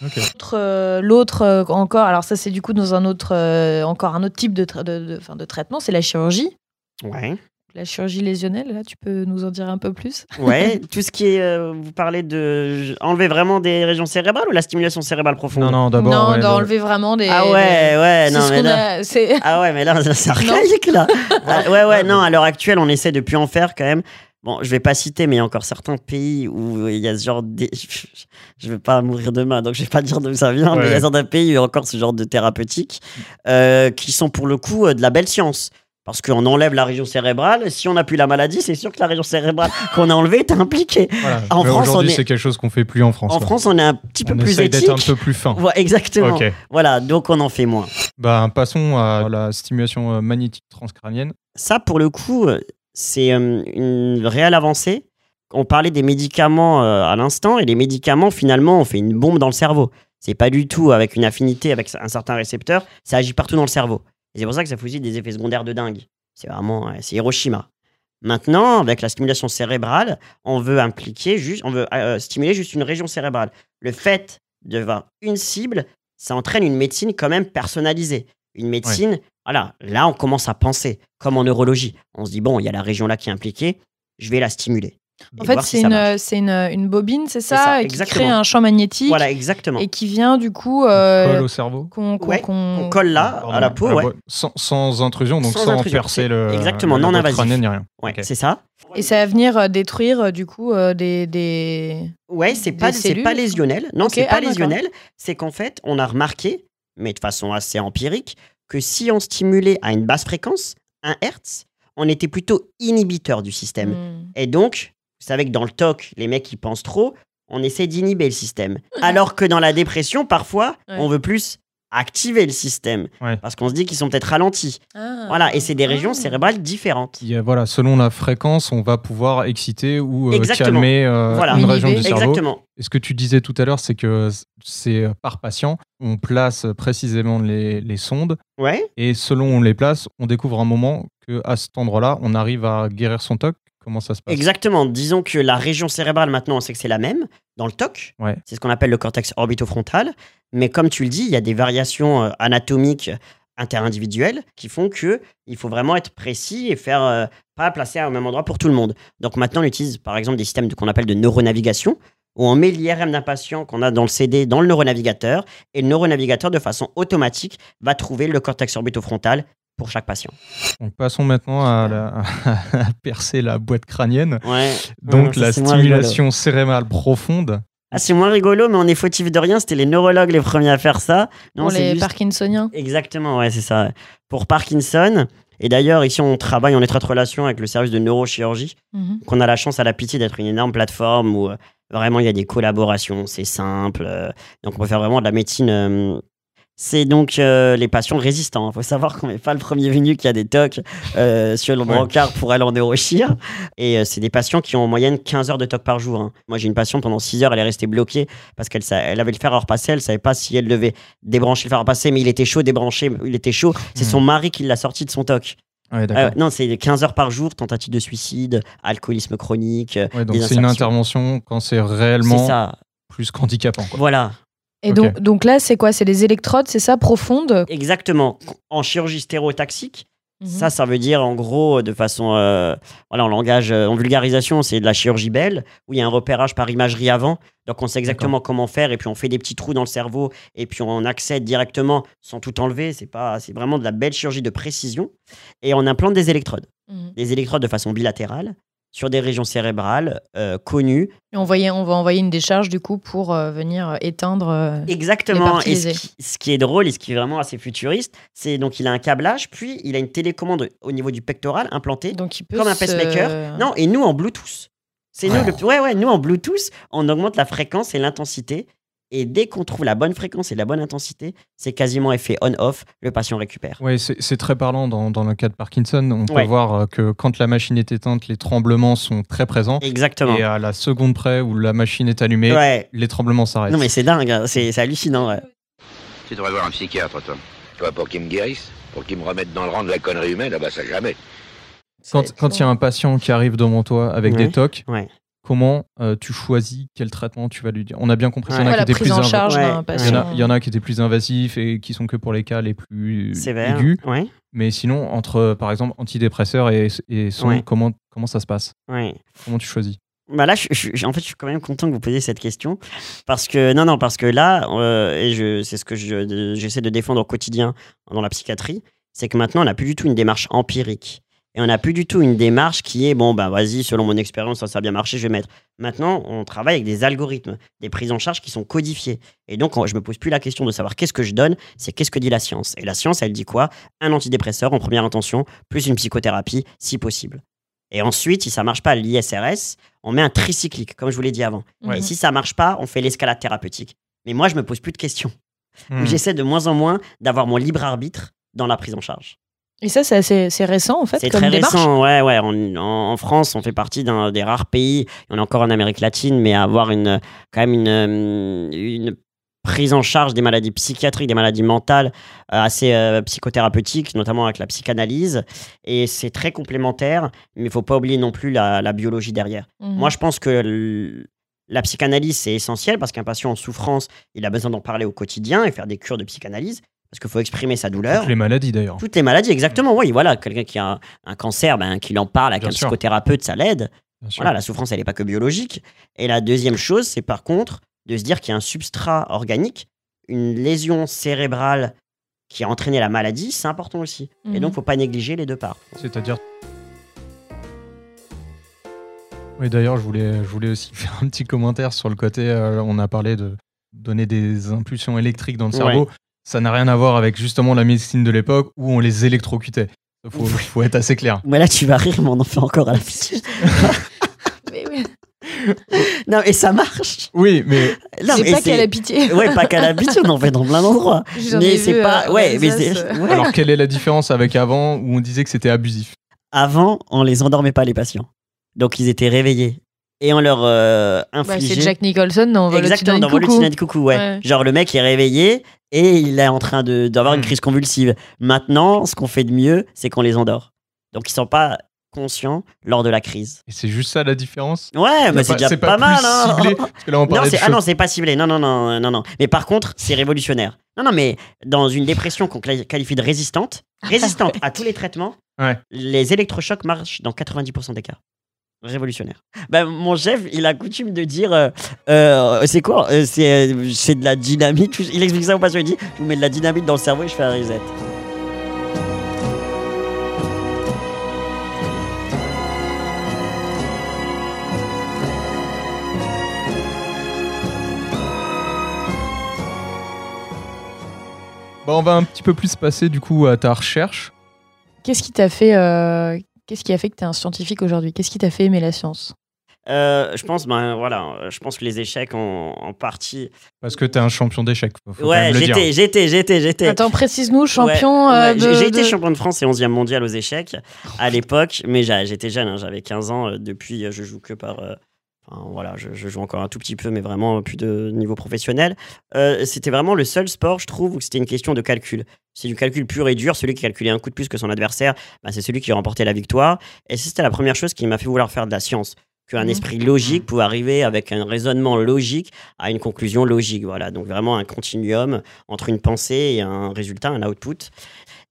L'autre, euh, L'autre euh, encore, alors ça c'est du coup dans un autre, euh, encore un autre type de, tra- de, de- enfin, de traitement, c'est la chirurgie. Ouais. La chirurgie lésionnelle, là, tu peux nous en dire un peu plus? Ouais, tout ce qui est. euh, vous parlez de. Enlever vraiment des régions cérébrales ou la stimulation cérébrale profonde? Non, non, d'abord. Non, ouais, d'enlever vraiment des. Ah ouais, ouais, non, mais là. a- Ah ouais, mais là, c'est archaïque, là. Ah, ouais, ouais, non, à l'heure actuelle, on essaie de plus en faire quand même. Bon, je vais pas citer, mais il y a encore certains pays où il y a ce genre de... Je vais pas mourir demain, donc je vais pas dire d'où ça vient, mais il y a Ouais. certains pays où il y a encore ce genre de thérapeutique euh, qui sont pour le coup euh, de la belle science. Parce qu'on enlève la région cérébrale, si on n'a plus la maladie, c'est sûr que la région cérébrale qu'on a enlevée est impliquée. Voilà. En Mais France, aujourd'hui, on est- c'est quelque chose qu'on fait plus en France. En. France, on est un petit peu on plus essaye éthique. d'être un peu plus fin. Ouais, exactement. Voilà, donc on en fait moins. Bah, passons à la stimulation euh, magnétique transcrânienne. Ça, pour le coup, euh, c'est euh, une réelle avancée. On parlait des médicaments euh, à l'instant, et les médicaments, finalement, on fait une bombe dans le cerveau. C'est pas du tout avec une affinité avec un certain récepteur, ça agit partout dans le cerveau. C'est pour ça que ça fait aussi des effets secondaires de dingue. C'est vraiment, c'est Hiroshima. Maintenant, avec la stimulation cérébrale, on veut impliquer juste, on veut euh, stimuler juste une région cérébrale. Le fait d'avoir une cible, ça entraîne une médecine quand même personnalisée. Une médecine, voilà, là on commence à penser, comme en neurologie. On se dit, bon, il y a la région là qui est impliquée, je vais la stimuler. En fait, si c'est ça une, une, une bobine, c'est ça, ça, et qui crée un champ magnétique Voilà, exactement. et qui vient du coup euh, Colle au cerveau. qu'on Ouais, colle là, Pardon, à la peau, ouais. Sans, sans intrusion, donc Sans sans, intrusion, percer le. exactement, non invasif. rien. Ouais, Ok. c'est ça. Et ça va venir euh, détruire euh, du coup euh, des, des... Ouais, c'est pas, pas lésionnel. Non, Ok, c'est pas ah, lésionnel. C'est qu'en fait, on a remarqué, mais de façon assez empirique, que si on stimulait à une basse fréquence, 1 Hertz, on était plutôt inhibiteur du système. Hmm. Et donc, vous savez que dans le TOC, les mecs qui pensent trop, on essaie d'inhiber le système. Alors que dans la dépression, parfois, Ouais. on veut plus activer le système. Ouais. Parce qu'on se dit qu'ils sont peut-être ralentis. Ah. Voilà, et c'est des régions Ah. cérébrales différentes. Voilà, selon la fréquence, on va pouvoir exciter ou euh, calmer euh, Voilà. une région du cerveau. Exactement. Et ce que tu disais tout à l'heure, c'est que c'est euh, par patient, on place précisément les, les sondes Ouais. et selon où on les place, on découvre un moment que à cet endroit-là, on arrive à guérir son TOC. Comment ça se passe? Exactement. Disons que la région cérébrale, maintenant, on sait que c'est la même dans le TOC. Ouais. C'est ce qu'on appelle le cortex orbitofrontal. Mais comme tu le dis, il y a des variations euh, anatomiques interindividuelles qui font que il faut vraiment être précis et faire euh, pas placer au même endroit pour tout le monde. Donc maintenant, on utilise par exemple des systèmes de- qu'on appelle de neuronavigation où on met l'IRM d'un patient qu'on a dans le CD dans le neuronavigateur et le neuronavigateur de façon automatique va trouver le cortex orbitofrontal pour chaque patient. Donc passons maintenant à, la- à percer la boîte crânienne. Ouais. Donc la stimulation cérébrale profonde. Ah, c'est moins rigolo, mais on est fautif de rien. C'était les neurologues les premiers à faire ça. Non, Pour les juste- Parkinsoniens. Exactement, ouais, c'est ça. Pour Parkinson. Et d'ailleurs, ici, on travaille en étroite relation avec le service de neurochirurgie. Mhm. qu'on a la chance à la pitié d'être une énorme plateforme où euh, vraiment il y a des collaborations, c'est simple. euh, donc on peut faire vraiment de la médecine. euh, c'est donc euh, les patients résistants. Il faut savoir qu'on n'est pas le premier venu qui a des tocs euh, sur le brancard pour aller en neurochir. Et euh, c'est des patients qui ont en moyenne 15 heures de toc par jour. hein. Moi, j'ai une patiente pendant 6 heures, elle est restée bloquée parce qu'elle elle avait le fer à repasser. Elle savait pas si elle devait débrancher le fer à repasser, mais il était chaud, débranché, il était chaud. C'est Mhm. son mari qui l'a sorti de son toc. Ouais, Euh, non, c'est 15 heures par jour, tentative de suicide, alcoolisme chronique. Ouais, donc c'est une intervention quand c'est réellement plus qu'handicapant. Voilà, Et donc, donc là, c'est quoi? C'est des électrodes, c'est ça, profondes? Exactement. En chirurgie stéréotaxique, Mhm. ça, ça veut dire en gros, de façon, euh, voilà, en langage, euh, en vulgarisation, c'est de la chirurgie belle, où il y a un repérage par imagerie avant. Donc on sait exactement comment faire, et puis on fait des petits trous dans le cerveau, et puis on accède directement sans tout enlever. C'est pas, c'est vraiment de la belle chirurgie de précision. Et on implante des électrodes, Mhm. des électrodes de façon bilatérale sur des régions cérébrales euh, connues Et on, voyait, on va envoyer une décharge du coup pour euh, venir euh, éteindre. euh, Exactement. parties Et ce qui, ce qui est drôle et ce qui est vraiment assez futuriste, c'est donc il a un câblage, puis il a une télécommande au niveau du pectoral implantée, Donc il peut comme un pacemaker. Non, et nous en Bluetooth. C'est nous, le- ouais, ouais, nous en Bluetooth, on augmente la fréquence et l'intensité. Et dès qu'on trouve la bonne fréquence et la bonne intensité, c'est quasiment effet on-off, le patient récupère. Ouais, c'est très parlant dans, dans le cas de Parkinson. On peut Ouais. voir euh, que quand la machine est éteinte, les tremblements sont très présents. Exactement. Et à la seconde près où la machine est allumée, ouais. les tremblements s'arrêtent. Non, mais c'est dingue, hein, c'est c'est hallucinant. ouais. Tu devrais voir un psychiatre, toi. Toi, pour qu'il me guérisse Pour qu'il me remette dans le rang de la connerie humaine Ah bah ça jamais. Quand quand il y a un patient qui arrive devant toi avec Ouais. des tocs, Ouais. Comment euh, tu choisis quel traitement tu vas lui dire On a bien compris qu'il y en a Ouais, qui étaient plus en inv- charge Ouais. d'un il y, en a, patient. il y en a qui étaient plus invasifs et qui sont que pour les cas les plus Sévère. aigus. Ouais, Mais sinon, entre par exemple antidépresseurs et, et son, Ouais. comment, comment ça se passe? Ouais. Comment tu choisis? Bah là, je, en fait, je suis quand même content que vous posiez cette question parce que non, non, parce que là, euh, et je, c'est ce que je- j'essaie de défendre au quotidien dans la psychiatrie, c'est que maintenant, on n'a plus du tout une démarche empirique et on n'a plus du tout une démarche qui est bon, bah vas-y, selon mon expérience, ça, ça a bien marché, je vais mettre. Maintenant, on travaille avec des algorithmes, des prises en charge qui sont codifiées, et donc on- je me pose plus la question de savoir qu'est-ce que je donne, c'est qu'est-ce que dit la science. Et la science, elle dit quoi? Un antidépresseur en première intention, plus une psychothérapie, si possible. Et ensuite, si ça marche pas, l'ISRS, on met un tricyclique, comme je vous l'ai dit avant. Et si ça marche pas, on fait l'escalade thérapeutique. Mais moi, je me pose plus de questions. Hmm. J'essaie de moins en moins d'avoir mon libre arbitre dans la prise en charge. Et ça, c'est assez- récent en fait C'est très démarche. récent, ouais, ouais. En, en- en France, on fait partie d'un des rares pays, on est encore en Amérique latine, mais à avoir une, quand même une, euh, une prise en charge des maladies psychiatriques, des maladies mentales euh, assez euh, psychothérapeutiques, notamment avec la psychanalyse. Et c'est très complémentaire, mais il faut pas oublier non plus la, la biologie derrière. Mhm. Moi, je pense que la psychanalyse, c'est essentiel parce qu'un patient en souffrance, il a besoin d'en parler au quotidien et faire des cures de psychanalyse parce qu'il faut exprimer sa douleur. Toutes les maladies d'ailleurs. Toutes les maladies, exactement. Oui, voilà, quelqu'un qui a un, cancer, ben, qu'il en parle avec Bien un sûr. psychothérapeute, ça l'aide. Voilà, la souffrance, elle n'est pas que biologique. Et la deuxième chose, c'est par contre de se dire qu'il y a un substrat organique, une lésion cérébrale qui a entraîné la maladie, c'est important aussi. Et Mhm. donc, faut pas négliger les deux parts. C'est-à-dire. Oui, d'ailleurs, je voulais, je voulais aussi faire un petit commentaire sur le côté. euh, on a parlé de donner des impulsions électriques dans le cerveau. Ça n'a rien à voir avec justement la médecine de l'époque où on les électrocutait. Il faut, faut être assez clair. Mais là, tu vas rire, mais on en fait encore à la fin. Mais oui. non, et ça marche. Oui, mais Non, C'est mais pas qu'à l'habitude. Ouais, pas qu'à l'habitude, on en fait dans plein d'endroits. Mais ai c'est vu, pas. euh, ouais, en mais Alsace, c'est. ouais. alors quelle est la différence avec avant où on disait que c'était abusif? Avant, on les endormait pas, les patients. Donc, ils étaient réveillés. Et on leur euh, Bah, c'est Jack Nicholson dans Exactement, dans Titanic Coucou, ouais. Ouais. Genre, le mec est réveillé et il est en train de- d'avoir une Hmm. crise convulsive. Maintenant, ce qu'on fait de mieux, c'est qu'on les endort. Donc, ils sont pas conscients lors de la crise. Et c'est juste ça la différence? Ouais, mais c'est pas- déjà c'est pas, pas mal, hein. ciblé, Parce que là, on Non, ah non, c'est pas ciblé. Non, non, non, non, non. Mais par contre, c'est révolutionnaire. Non, non, mais dans une dépression qu'on qualifie de résistante, résistante à tous les traitements, Ouais. les électrochocs marchent dans 90% des cas. Révolutionnaire. Bah, mon chef, il a coutume de dire euh, euh, c'est quoi Euh, c'est, c'est de la dynamite. Il explique ça au patient. Il dit je vous mets de la dynamite dans le cerveau et je fais un reset. Bah, on va un petit peu plus passer du coup à ta recherche. Qu'est-ce qui t'a fait, euh, qu'est-ce qui a fait que tu es un scientifique aujourd'hui? Qu'est-ce qui t'a fait aimer la science? Euh, je pense, ben voilà, je pense que les échecs en, en partie. Parce que t'es un champion d'échecs. Ouais, j'étais, j'étais, j'étais, j'étais. Attends, précise-nous, champion Ouais, euh, de- j'ai, été champion de France et 11e mondial aux échecs à l'époque, mais j'étais jeune, hein, j'avais 15 ans. euh, depuis, je joue que par. Enfin, voilà, je, je joue encore un tout petit peu, mais vraiment plus de niveau professionnel. Euh, c'était vraiment le seul sport, je trouve, où c'était une question de calcul. C'est du calcul pur et dur. Celui qui calculait un coup de plus que son adversaire, bah, c'est celui qui remportait la victoire. Et c'était la première chose qui m'a fait vouloir faire de la science. Qu'un Mhm. esprit logique pouvait arriver avec un raisonnement logique à une conclusion logique. Voilà, donc vraiment un continuum entre une pensée et un résultat, un output.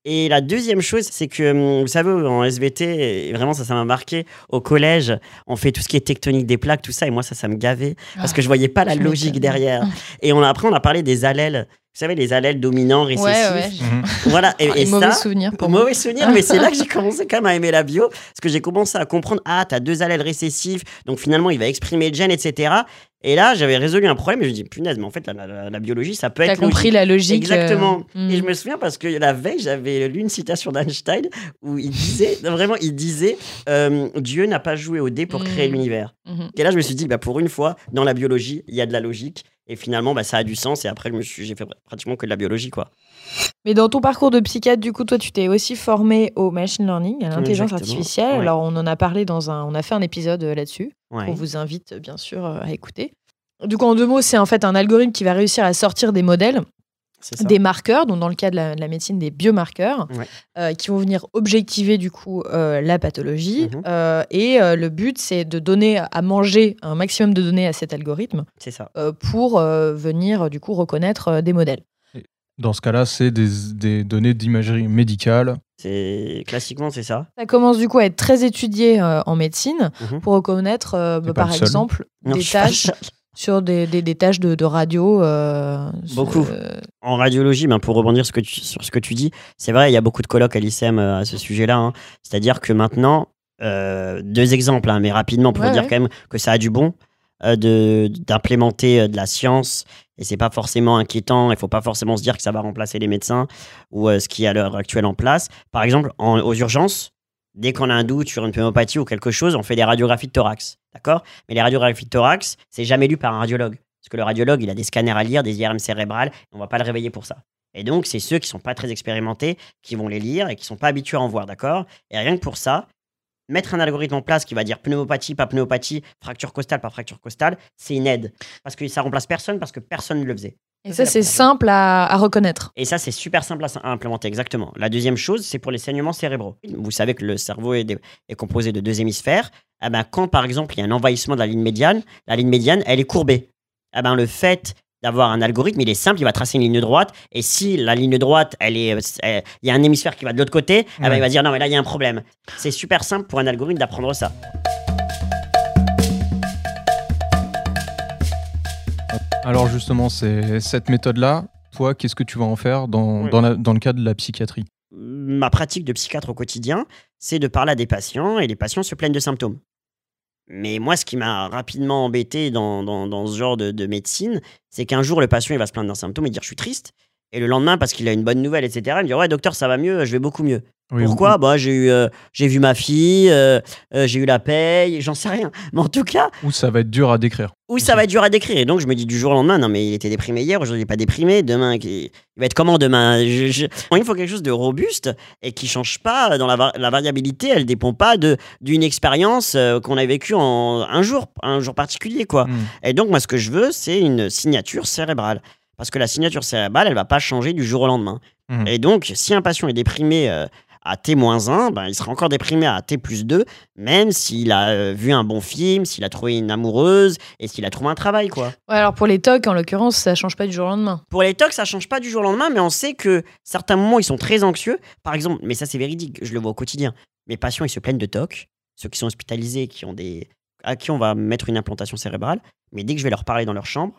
Et la deuxième chose, c'est que, hum, vous savez, en SVT, et vraiment ça, ça m'a marqué, au collège, on fait tout ce qui est tectonique des plaques, tout ça, et moi, ça, ça me gavait, parce que je voyais pas la Ah, logique derrière. Et on, après, on a parlé des allèles. Vous savez, les allèles dominants, récessifs. Ouais, ouais. Mhm. Voilà, et, Ah, et mauvais ça, souvenirs pour moi. mauvais souvenir, mais c'est là que j'ai commencé quand même à aimer la bio, parce que j'ai commencé à comprendre, ah, t'as deux allèles récessifs, donc finalement, il va exprimer le gène, etc. Et là, j'avais résolu un problème, et je me dis, punaise, mais en fait, la, la- la biologie, ça peut T'as être compris logique. la logique. Exactement. euh, Et je hmm. me souviens parce que la veille, j'avais lu une citation d'Einstein où il disait, vraiment, il disait, euh, Dieu n'a pas joué au dé pour créer Mm. l'univers. Mhm. Et là, je me suis dit, bah, pour une fois, dans la biologie, il y a de la logique. Et finalement, bah, ça a du sens. Et après, je me suis- j'ai fait pratiquement que de la biologie, quoi. Mais dans ton parcours de psychiatre, du coup, toi, tu t'es aussi formé au machine learning, à l'intelligence artificielle. Ouais. Alors, on en a parlé dans un, on a fait un épisode euh, là-dessus. Ouais. qu'on vous invite bien sûr euh, à écouter. Du coup, en deux mots, c'est en fait un algorithme qui va réussir à sortir des modèles. Des marqueurs, donc dans le cas de la, de la médecine, des biomarqueurs, Ouais. euh, qui vont venir objectiver du coup euh, la pathologie. Mhm. Euh, et euh, le but, c'est de donner à manger un maximum de données à cet algorithme C'est ça. euh, pour euh, venir du coup reconnaître euh, des modèles. Dans ce cas-là, c'est des, des données d'imagerie médicale. C'est classiquement c'est ça. Ça commence du coup à être très étudié euh, en médecine Mhm. pour reconnaître, euh, bah, par seul. exemple, Non, des pas tâches. Sur des, des- des tâches de, de radio. euh, Beaucoup. euh, En radiologie, ben pour rebondir ce que tu- sur ce que tu dis, c'est vrai, il y a beaucoup de colloques à l'ICM euh, à ce sujet-là. hein. C'est-à-dire que maintenant, euh, deux exemples, hein, mais rapidement pour Ouais, dire ouais. quand même que ça a du bon de d'implémenter de la science et c'est pas forcément inquiétant. Il faut pas forcément se dire que ça va remplacer les médecins ou euh, ce qui est à l'heure actuelle en place. Par exemple, en- aux urgences, dès qu'on a un doute sur une pneumopathie ou quelque chose, on fait des radiographies de thorax, d'accord? Mais les radiographies de thorax, c'est jamais lu par un radiologue. Parce que le radiologue, il a des scanners à lire, des IRM cérébrales, on va pas le réveiller pour ça. Et donc, c'est ceux qui sont pas très expérimentés qui vont les lire et qui sont pas habitués à en voir, d'accord? Et rien que pour ça, mettre un algorithme en place qui va dire pneumopathie, pas pneumopathie, fracture costale, pas fracture costale, c'est une aide. Parce que ça remplace personne, parce que personne ne le faisait. Et Ça, c'est simple à, à reconnaître. Et ça, c'est super simple à, implémenter, exactement. La deuxième chose, c'est pour les saignements cérébraux. Vous savez que le cerveau est, composé de deux hémisphères. Ah ben, quand, par exemple, il y a un envahissement de la ligne médiane, la ligne médiane, elle est courbée. Ah ben, le fait d'avoir un algorithme, il est simple, il va tracer une ligne droite. Et si la ligne droite, elle est, euh, elle- il y a un hémisphère qui va de l'autre côté, ah ben, il va dire non, mais là, il y a un problème. C'est super simple pour un algorithme d'apprendre ça. Alors justement, c'est cette méthode-là, toi, qu'est-ce que tu vas en faire dans, Oui. dans, la- dans le cas de la psychiatrie? Ma pratique de psychiatre au quotidien, c'est de parler à des patients et les patients se plaignent de symptômes. Mais moi, ce qui m'a rapidement embêté dans, dans, dans ce genre de, de médecine, c'est qu'un jour, le patient il va se plaindre d'un symptôme et dire je suis triste. Et le lendemain, parce qu'il a une bonne nouvelle, etc., il me dit ouais, docteur, ça va mieux, je vais beaucoup mieux. Oui, Pourquoi? ou- bah, j'ai, eu, euh, j'ai vu ma fille, euh, euh, j'ai eu la paye, j'en sais rien. Mais en tout cas, Ou ça va être dur à décrire. oui, ça va être dur à décrire. Et donc, je me dis du jour au lendemain, non, mais il était déprimé hier, aujourd'hui, il n'est pas déprimé. Demain, il va être comment demain? Je- je- Il faut quelque chose de robuste et qui change pas dans la, va- la variabilité. Elle dépend pas d'une expérience qu'on a vécue en un jour, un jour particulier, quoi. Hmm. Et donc, moi, ce que je veux, c'est une signature cérébrale. Parce que la signature cérébrale, elle va pas changer du jour au lendemain. Mhm. Et donc, si un patient est déprimé euh, à T-1, ben, il sera encore déprimé à T plus 2, même s'il a euh, vu un bon film, s'il a trouvé une amoureuse et s'il a trouvé un travail, quoi. Ouais, alors pour les TOC, en l'occurrence, ça change pas du jour au lendemain. Pour les tocs, ça change pas du jour au lendemain, mais on sait que certains moments, ils sont très anxieux. Par exemple, mais ça c'est véridique, je le vois au quotidien. Mes patients, ils se plaignent de tocs, ceux qui sont hospitalisés, qui ont des... à qui on va mettre une implantation cérébrale, mais dès que je vais leur parler dans leur chambre,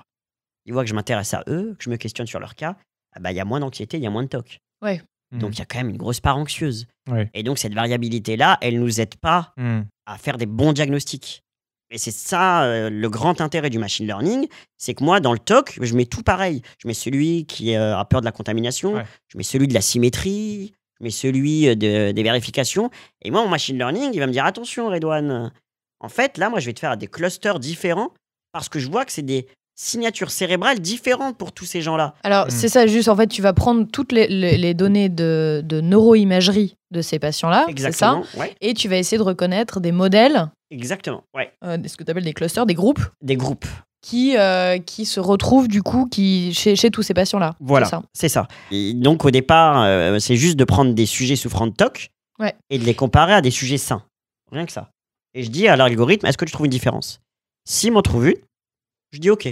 ils voient que je m'intéresse à eux, que je me questionne sur leur cas, ah bah, il y a moins d'anxiété, il y a moins de tocs. Hmm. Donc il y a quand même une grosse part anxieuse. Ouais. Et donc cette variabilité-là, elle nous aide pas Hmm. à faire des bons diagnostics. Et c'est ça euh, le grand intérêt du machine learning, c'est que moi, dans le TOC, je mets tout pareil. Je mets celui qui euh, a peur de la contamination, Ouais. je mets celui de la symétrie, je mets celui euh, de- des vérifications. Et moi, mon machine learning, il va me dire attention, Redouane. En fait, là, moi, je vais te faire des clusters différents parce que je vois que c'est des signatures cérébrales différentes pour tous ces gens-là. Alors, Mm. c'est ça, juste, en fait, tu vas prendre toutes les, les- les données de, de neuroimagerie de ces patients-là, c'est ça Exactement. Ouais, Et tu vas essayer de reconnaître des modèles, exactement. Ouais. euh, ce que tu appelles des clusters, des groupes, Des groupes. qui, euh, qui se retrouvent du coup qui, chez, chez tous ces patients-là. Voilà, C'est ça. c'est ça. Et donc au départ, euh, c'est juste de prendre des sujets souffrant de TOC Ouais. et de les comparer à des sujets sains. Rien que ça. Et je dis à l'algorithme, est-ce que tu trouves une différence? S'il m'en trouve une, je dis OK.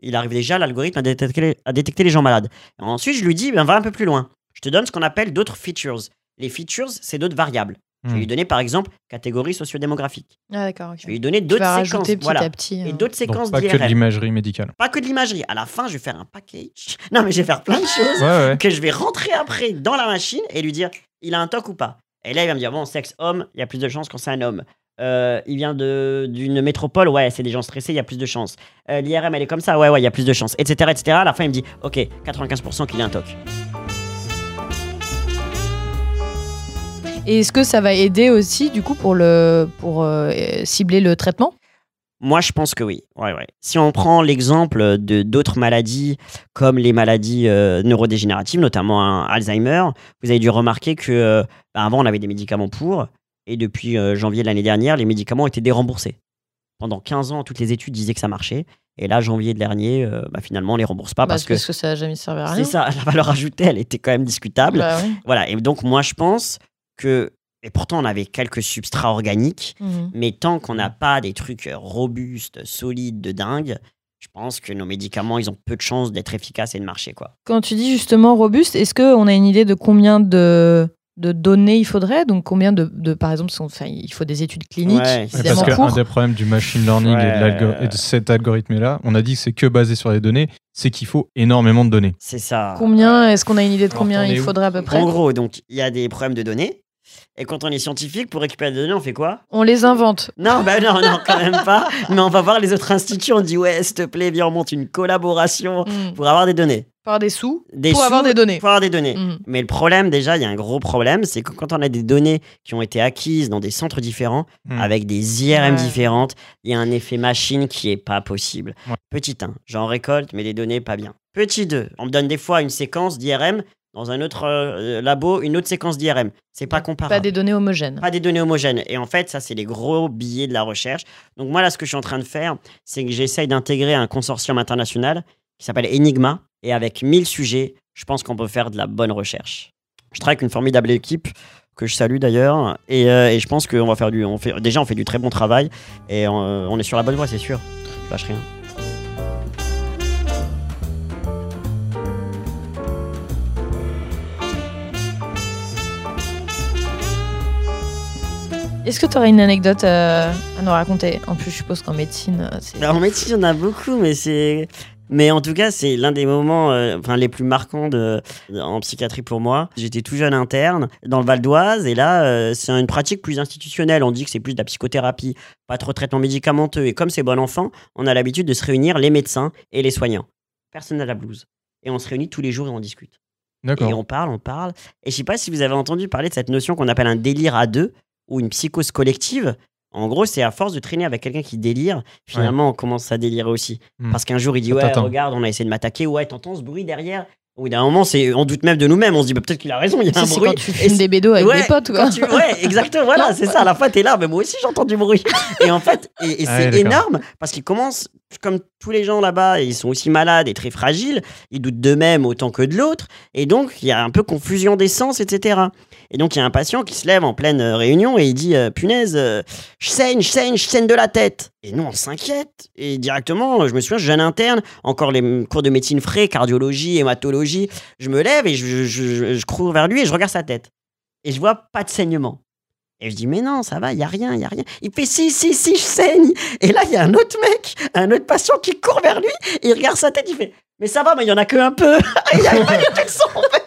Il arrive déjà, l'algorithme, à détecter, les- à détecter les gens malades. Et ensuite, je lui dis, ben, va un peu plus loin. Je te donne ce qu'on appelle d'autres features. Les features, c'est d'autres variables. Je vais Hmm. lui donner, par exemple, catégorie sociodémographique. Ah, d'accord. Je vais lui donner d'autres séquences. petit voilà. à petit. Et euh. d'autres séquences Donc pas que de l'imagerie médicale. Pas que de l'imagerie. À la fin, je vais faire un package. Non, mais je vais faire plein de choses Ouais, ouais. que je vais rentrer après dans la machine et lui dire il a un toc ou pas. Et là, il va me dire bon, sexe homme, il y a plus de chances quand c'est un homme. Euh, il vient d'une métropole, ouais, c'est des gens stressés, il y a plus de chances. Euh, L'IRM, elle est comme ça, ouais, ouais, il y a plus de chances, etc., etc. À la fin, il me dit ok, 95% qu'il a un toc. Et est-ce que ça va aider aussi, du coup, pour, le, pour euh, cibler le traitement? Moi, je pense que oui. Ouais, ouais. Si on prend l'exemple de d'autres maladies, comme les maladies euh, neurodégénératives, notamment un Alzheimer, vous avez dû remarquer que euh, bah, avant on avait des médicaments pour, et depuis euh, janvier de l'année dernière, les médicaments étaient déremboursés. pendant 15 ans, toutes les études disaient que ça marchait. Et là, janvier dernier, euh, bah, finalement, on les rembourse pas Bah, parce c'est que parce que ça a jamais servi à c'est rien. ça, la valeur ajoutée, elle était quand même discutable. Bah oui. Voilà, et donc moi, je pense que, et pourtant, on avait quelques substrats organiques, Mhm. mais tant qu'on n'a pas des trucs robustes, solides, de dingue, je pense que nos médicaments, ils ont peu de chances d'être efficaces et de marcher, quoi. Quand tu dis justement robuste, est-ce qu'on a une idée de combien de, de données il faudrait Donc combien de, de- par exemple, sont- enfin, il faut des études cliniques Ouais, parce qu'un des problèmes du machine learning et, de et cet algorithme-là, on a dit que c'est que basé sur les données, c'est qu'il faut énormément de données. C'est ça. Combien Est-ce qu'on a une idée de combien il faudrait à peu près? En gros, donc, il y a des problèmes de données. Et quand on est scientifique, pour récupérer des données, on fait quoi? On les invente. Non, bah non, non, quand même pas. Mais on va voir les autres instituts, on dit ouais, s'il te plaît, viens, on monte une collaboration pour avoir des données. Pour avoir des sous Des pour avoir des données. Pour avoir des données. Mhm. Mais le problème, déjà, il y a un gros problème, c'est que quand on a des données qui ont été acquises dans des centres différents, Hmm. avec des IRM Ouais. différentes, il y a un effet machine qui est pas possible. Ouais. Petit 1, j'en récolte, mais les données pas bien. Petit 2, on me donne des fois une séquence d'IRM, dans un autre euh, labo, une autre séquence d'IRM. C'est pas comparable. Pas des données homogènes. Pas des données homogènes. Et en fait, ça, c'est les gros billets de la recherche. Donc, moi, là, ce que je suis en train de faire, c'est que j'essaye d'intégrer un consortium international qui s'appelle Enigma. Et avec 1000 sujets, je pense qu'on peut faire de la bonne recherche. Je travaille avec une formidable équipe que je salue d'ailleurs. Et, euh, et je pense qu'on va faire du. On fait, déjà, on fait du très bon travail. Et on, euh, on est sur la bonne voie, c'est sûr. Je lâche rien. Est-ce que tu aurais une anecdote euh, à nous raconter? En plus, je suppose qu'en médecine, euh, c'est. Alors, en médecine, il y en a beaucoup, mais c'est. Mais en tout cas, c'est l'un des moments euh, enfin, les plus marquants de, en psychiatrie pour moi. J'étais tout jeune interne dans le Val d'Oise et là, euh, c'est une pratique plus institutionnelle. On dit que c'est plus de la psychothérapie, pas trop de traitement médicamenteux. Et comme c'est bon enfant, on a l'habitude de se réunir les médecins et les soignants. Personne n'a la blouse. Et on se réunit tous les jours et on discute. Et D'accord. on parle, on parle. Et je sais pas si vous avez entendu parler de cette notion qu'on appelle un délire à deux ou une psychose collective. En gros, c'est à force de traîner avec quelqu'un qui délire, finalement, on commence à délirer aussi. Hmm. Parce qu'un jour, il dit Ouais, regarde, on a essayé de m'attaquer. Ouais, t'entends ce bruit derrière? Au bout d'un moment, c'est, on doute même de nous-mêmes. On se dit bah, Peut-être qu'il a raison, il y a un bruit. quand tu fumes des bédos avec Ouais, des potes, quoi. tu- Ouais, exactement, voilà, c'est ça. À la fin, t'es là, mais moi aussi j'entends du bruit. Et en fait, et, et Ah c'est ouais, énorme parce qu'ils commencent, comme tous les gens là-bas, ils sont aussi malades et très fragiles. Ils doutent d'eux-mêmes autant que de l'autre. Et donc, il y a un peu confusion des sens, etc. Et donc, il y a un patient qui se lève en pleine euh, réunion et il dit euh, Punaise, euh, je saigne, je saigne, je saigne de la tête. Et nous, on s'inquiète. Et directement, je me souviens, jeune interne, encore les cours de médecine frais, cardiologie, hématologie. Je me lève et je, je, je- je cours vers lui et je regarde sa tête. Et je vois pas de saignement. Et je dis, mais non, ça va, il y a rien, il y a rien. Il fait, si, si, si, je saigne. Et là, il y a un autre mec, un autre patient qui court vers lui, et il regarde sa tête, il fait, mais ça va, mais il y en a que un peu. il y a pas du tout de en fait.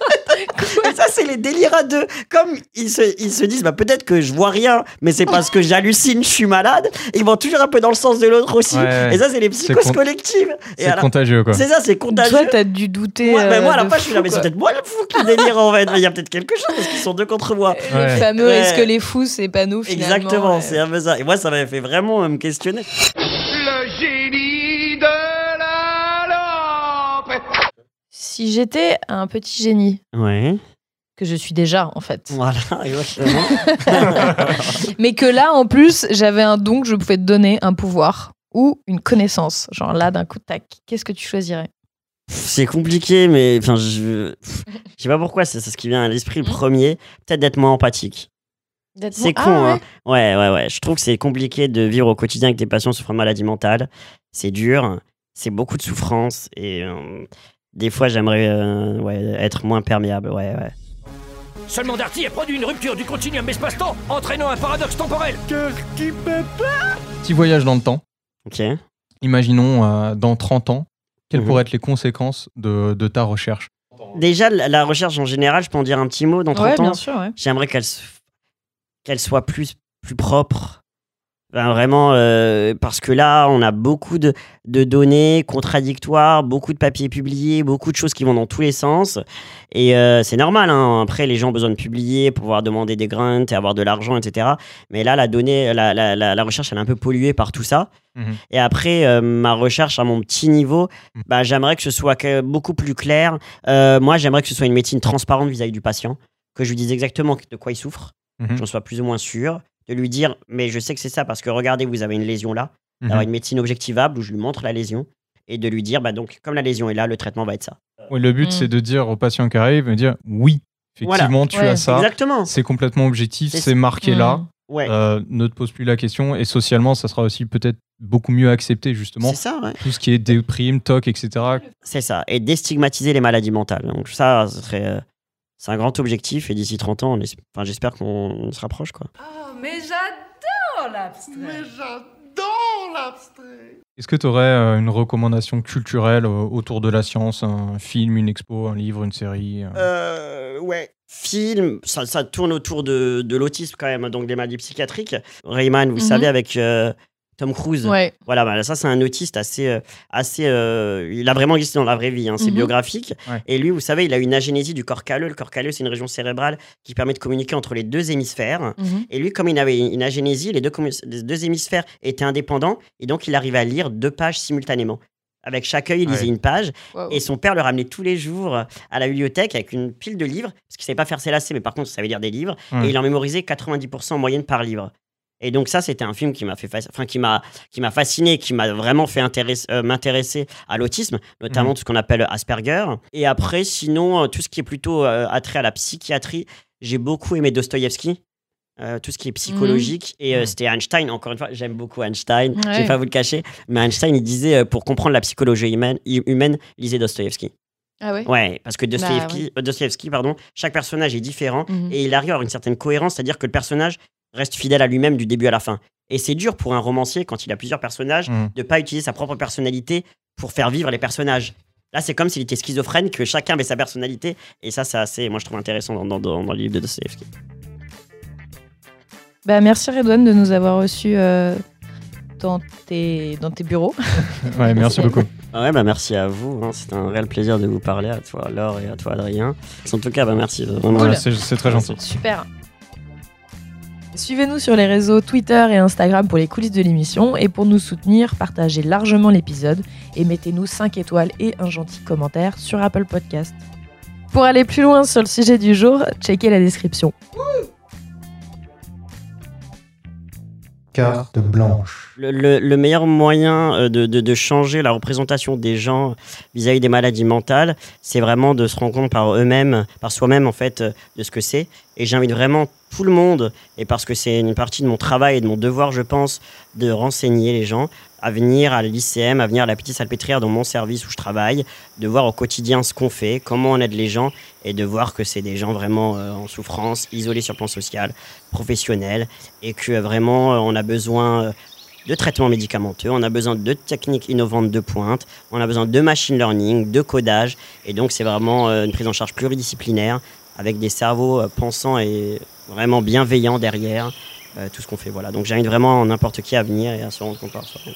Et ça, c'est les délires à deux. Comme ils se, ils se disent, bah, peut-être que je vois rien, mais c'est parce que j'hallucine, je suis malade. Ils vont toujours un peu dans le sens de l'autre aussi. Ouais, ouais. Et ça, c'est les psychoses con- collectives. C'est la- contagieux, quoi. C'est ça, c'est contagieux. Toi, t'as dû douter. Moi, ben, moi, à la fin, je suis là, mais c'est peut-être moi le fou qui délire en fait. Il y a peut-être quelque chose parce qu'ils sont deux contre moi. Ouais. Les fameux, Ouais. est-ce que les fous, c'est pas nous finalement Exactement, ouais. c'est un peu ça. Et moi, ça m'avait fait vraiment euh, me questionner. Le génie de la lampe. Si j'étais un petit génie, Ouais. Que je suis déjà en fait, Voilà, exactement. mais que là en plus j'avais un don que je pouvais te donner, un pouvoir ou une connaissance, genre là d'un coup tac, qu'est-ce que tu choisirais? C'est compliqué, mais enfin, je. Je sais pas pourquoi, c'est ce qui vient à l'esprit le Mhm. premier. Peut-être d'être moins empathique. C'est con, Ah, hein. Ouais, ouais, ouais. Je trouve que c'est compliqué de vivre au quotidien avec des patients souffrant de maladie mentale. C'est dur, c'est beaucoup de souffrance et euh, des fois j'aimerais euh, ouais, être moins perméable. Ouais, ouais. Seulement Darty a produit une rupture du continuum espace-temps, entraînant un paradoxe temporel. Petit voyage dans le temps. Ok. Imaginons euh, dans 30 ans, quelles Mhm. pourraient être les conséquences de, de ta recherche Déjà, la la recherche en général, je peux en dire un petit mot dans 30 Ouais, ans. bien sûr, ouais. J'aimerais qu'elle soit plus, plus propre. Enfin, vraiment, euh, parce que là, on a beaucoup de, de données contradictoires, beaucoup de papiers publiés, beaucoup de choses qui vont dans tous les sens. Et euh, c'est normal, hein. après, les gens ont besoin de publier pour pouvoir demander des grants et avoir de l'argent, etc. Mais là, la, donnée, la, la, la, la recherche, elle est un peu polluée par tout ça. Mhm. Et après, euh, ma recherche à mon petit niveau, Mhm. bah, j'aimerais que ce soit beaucoup plus clair. Moi, j'aimerais que ce soit une médecine transparente vis-à-vis du patient, que je lui dise exactement de quoi il souffre, Mhm. j'en sois plus ou moins sûr, de lui dire, mais je sais que c'est ça parce que regardez, vous avez une lésion là, d'avoir Mhm. une médecine objectivable où je lui montre la lésion et de lui dire, bah donc, comme la lésion est là, le traitement va être ça. Oui, le but, Mm. c'est de dire au patient qui arrive, de dire oui, Voilà. effectivement, tu Ouais. as ça. Exactement. C'est complètement objectif, C'est- marqué là. Mm. Ouais. Euh, ne te pose plus la question. Et socialement, ça sera aussi peut-être beaucoup mieux accepté, justement. C'est ça, ouais. Tout ce qui est déprime, toc, etc. C'est ça. Et déstigmatiser les maladies mentales. Donc ça, ce serait, euh, c'est un grand objectif. Et d'ici 30 ans, enfin, j'espère qu'on on se rapproche. Quoi. Oh, mais j'adore l'abstrait. Mais j'adore l'abstrait. Est-ce que tu aurais une recommandation culturelle euh, autour de la science Un film, une expo, un livre, une série euh? Euh, ouais. Film, ça, ça tourne autour de, de l'autisme quand même, donc des maladies psychiatriques. Rayman, vous Mhm. savez, avec euh, Tom Cruise. Ouais. Voilà, bah, ça c'est un autiste assez, euh, assez, euh, il a vraiment existé dans la vraie vie, hein, c'est Mhm. biographique. Ouais. Et lui, vous savez, il a une agénésie du corps calleux. Le corps calleux, c'est une région cérébrale qui permet de communiquer entre les deux hémisphères. Mhm. Et lui, comme il avait une agénésie, les deux, commu- les deux hémisphères étaient indépendants, et donc il arrivait à lire deux pages simultanément. Avec chaque œil, il lisait Ouais. une page, Wow. et son père le ramenait tous les jours à la bibliothèque avec une pile de livres, parce qu'il savait pas faire ses lacets, mais par contre, il savait lire des livres, Ouais. et il en mémorisait 90% en moyenne par livre. Et donc ça, c'était un film qui m'a fait, enfin qui m'a, qui m'a fasciné, qui m'a vraiment fait euh, m'intéresser à l'autisme, notamment tout ce qu'on appelle Asperger. Et après, sinon, euh, tout ce qui est plutôt euh, attrait à la psychiatrie, j'ai beaucoup aimé Dostoïevski. euh, tout ce qui est psychologique et euh, Mhm. c'était Einstein encore une fois j'aime beaucoup Einstein je Ouais. vais pas vous le cacher mais Einstein il disait euh, pour comprendre la psychologie humaine, humaine lisez Dostoïevski Ah ouais ouais parce que ouais. euh, Dostoïevski, pardon chaque personnage est différent Mhm. et il arrive à avoir une certaine cohérence, c'est-à-dire que le personnage reste fidèle à lui-même du début à la fin. Et c'est dur pour un romancier, quand il a plusieurs personnages, Mhm. de pas utiliser sa propre personnalité pour faire vivre les personnages. Là, c'est comme s'il était schizophrène, que chacun avait sa personnalité. Et ça, c'est assez, moi, je trouve intéressant dans, dans, dans, dans le livre de Dostoevsky. Bah, merci Redouane de nous avoir reçus euh, dans, tes, dans tes bureaux. Ouais, merci beaucoup. Ah ouais, bah merci à vous. hein. C'était un réel plaisir de vous parler, à toi, Laure, et à toi, Adrien. En tout cas, bah merci. C'est c'est très gentil. Super. Suivez-nous sur les réseaux Twitter et Instagram pour les coulisses de l'émission et pour nous soutenir, partagez largement l'épisode et mettez-nous 5 étoiles et un gentil commentaire sur Apple Podcast. Pour aller plus loin sur le sujet du jour, checkez la description. Carte blanche. Le, le- le meilleur moyen euh, de, de- de changer la représentation des gens vis-à-vis des maladies mentales, c'est vraiment de se rendre compte par eux-mêmes, par soi-même en fait, euh, de ce que c'est. Et j'invite vraiment tout le monde, et parce que c'est une partie de mon travail et de mon devoir, je pense, de renseigner les gens, à venir à l'ICM, à venir à la petite salpêtrière dans mon service où je travaille, de voir au quotidien ce qu'on fait, comment on aide les gens, et de voir que c'est des gens vraiment euh, en souffrance, isolés sur le plan social, professionnel, et que vraiment euh, on a besoin euh, de traitements médicamenteux, on a besoin de techniques innovantes de pointe, on a besoin de machine learning, de codage, et donc c'est vraiment une prise en charge pluridisciplinaire avec des cerveaux pensants et vraiment bienveillants derrière tout ce qu'on fait. Voilà. Donc j'invite vraiment n'importe qui à venir et à se rendre compte par soi-même.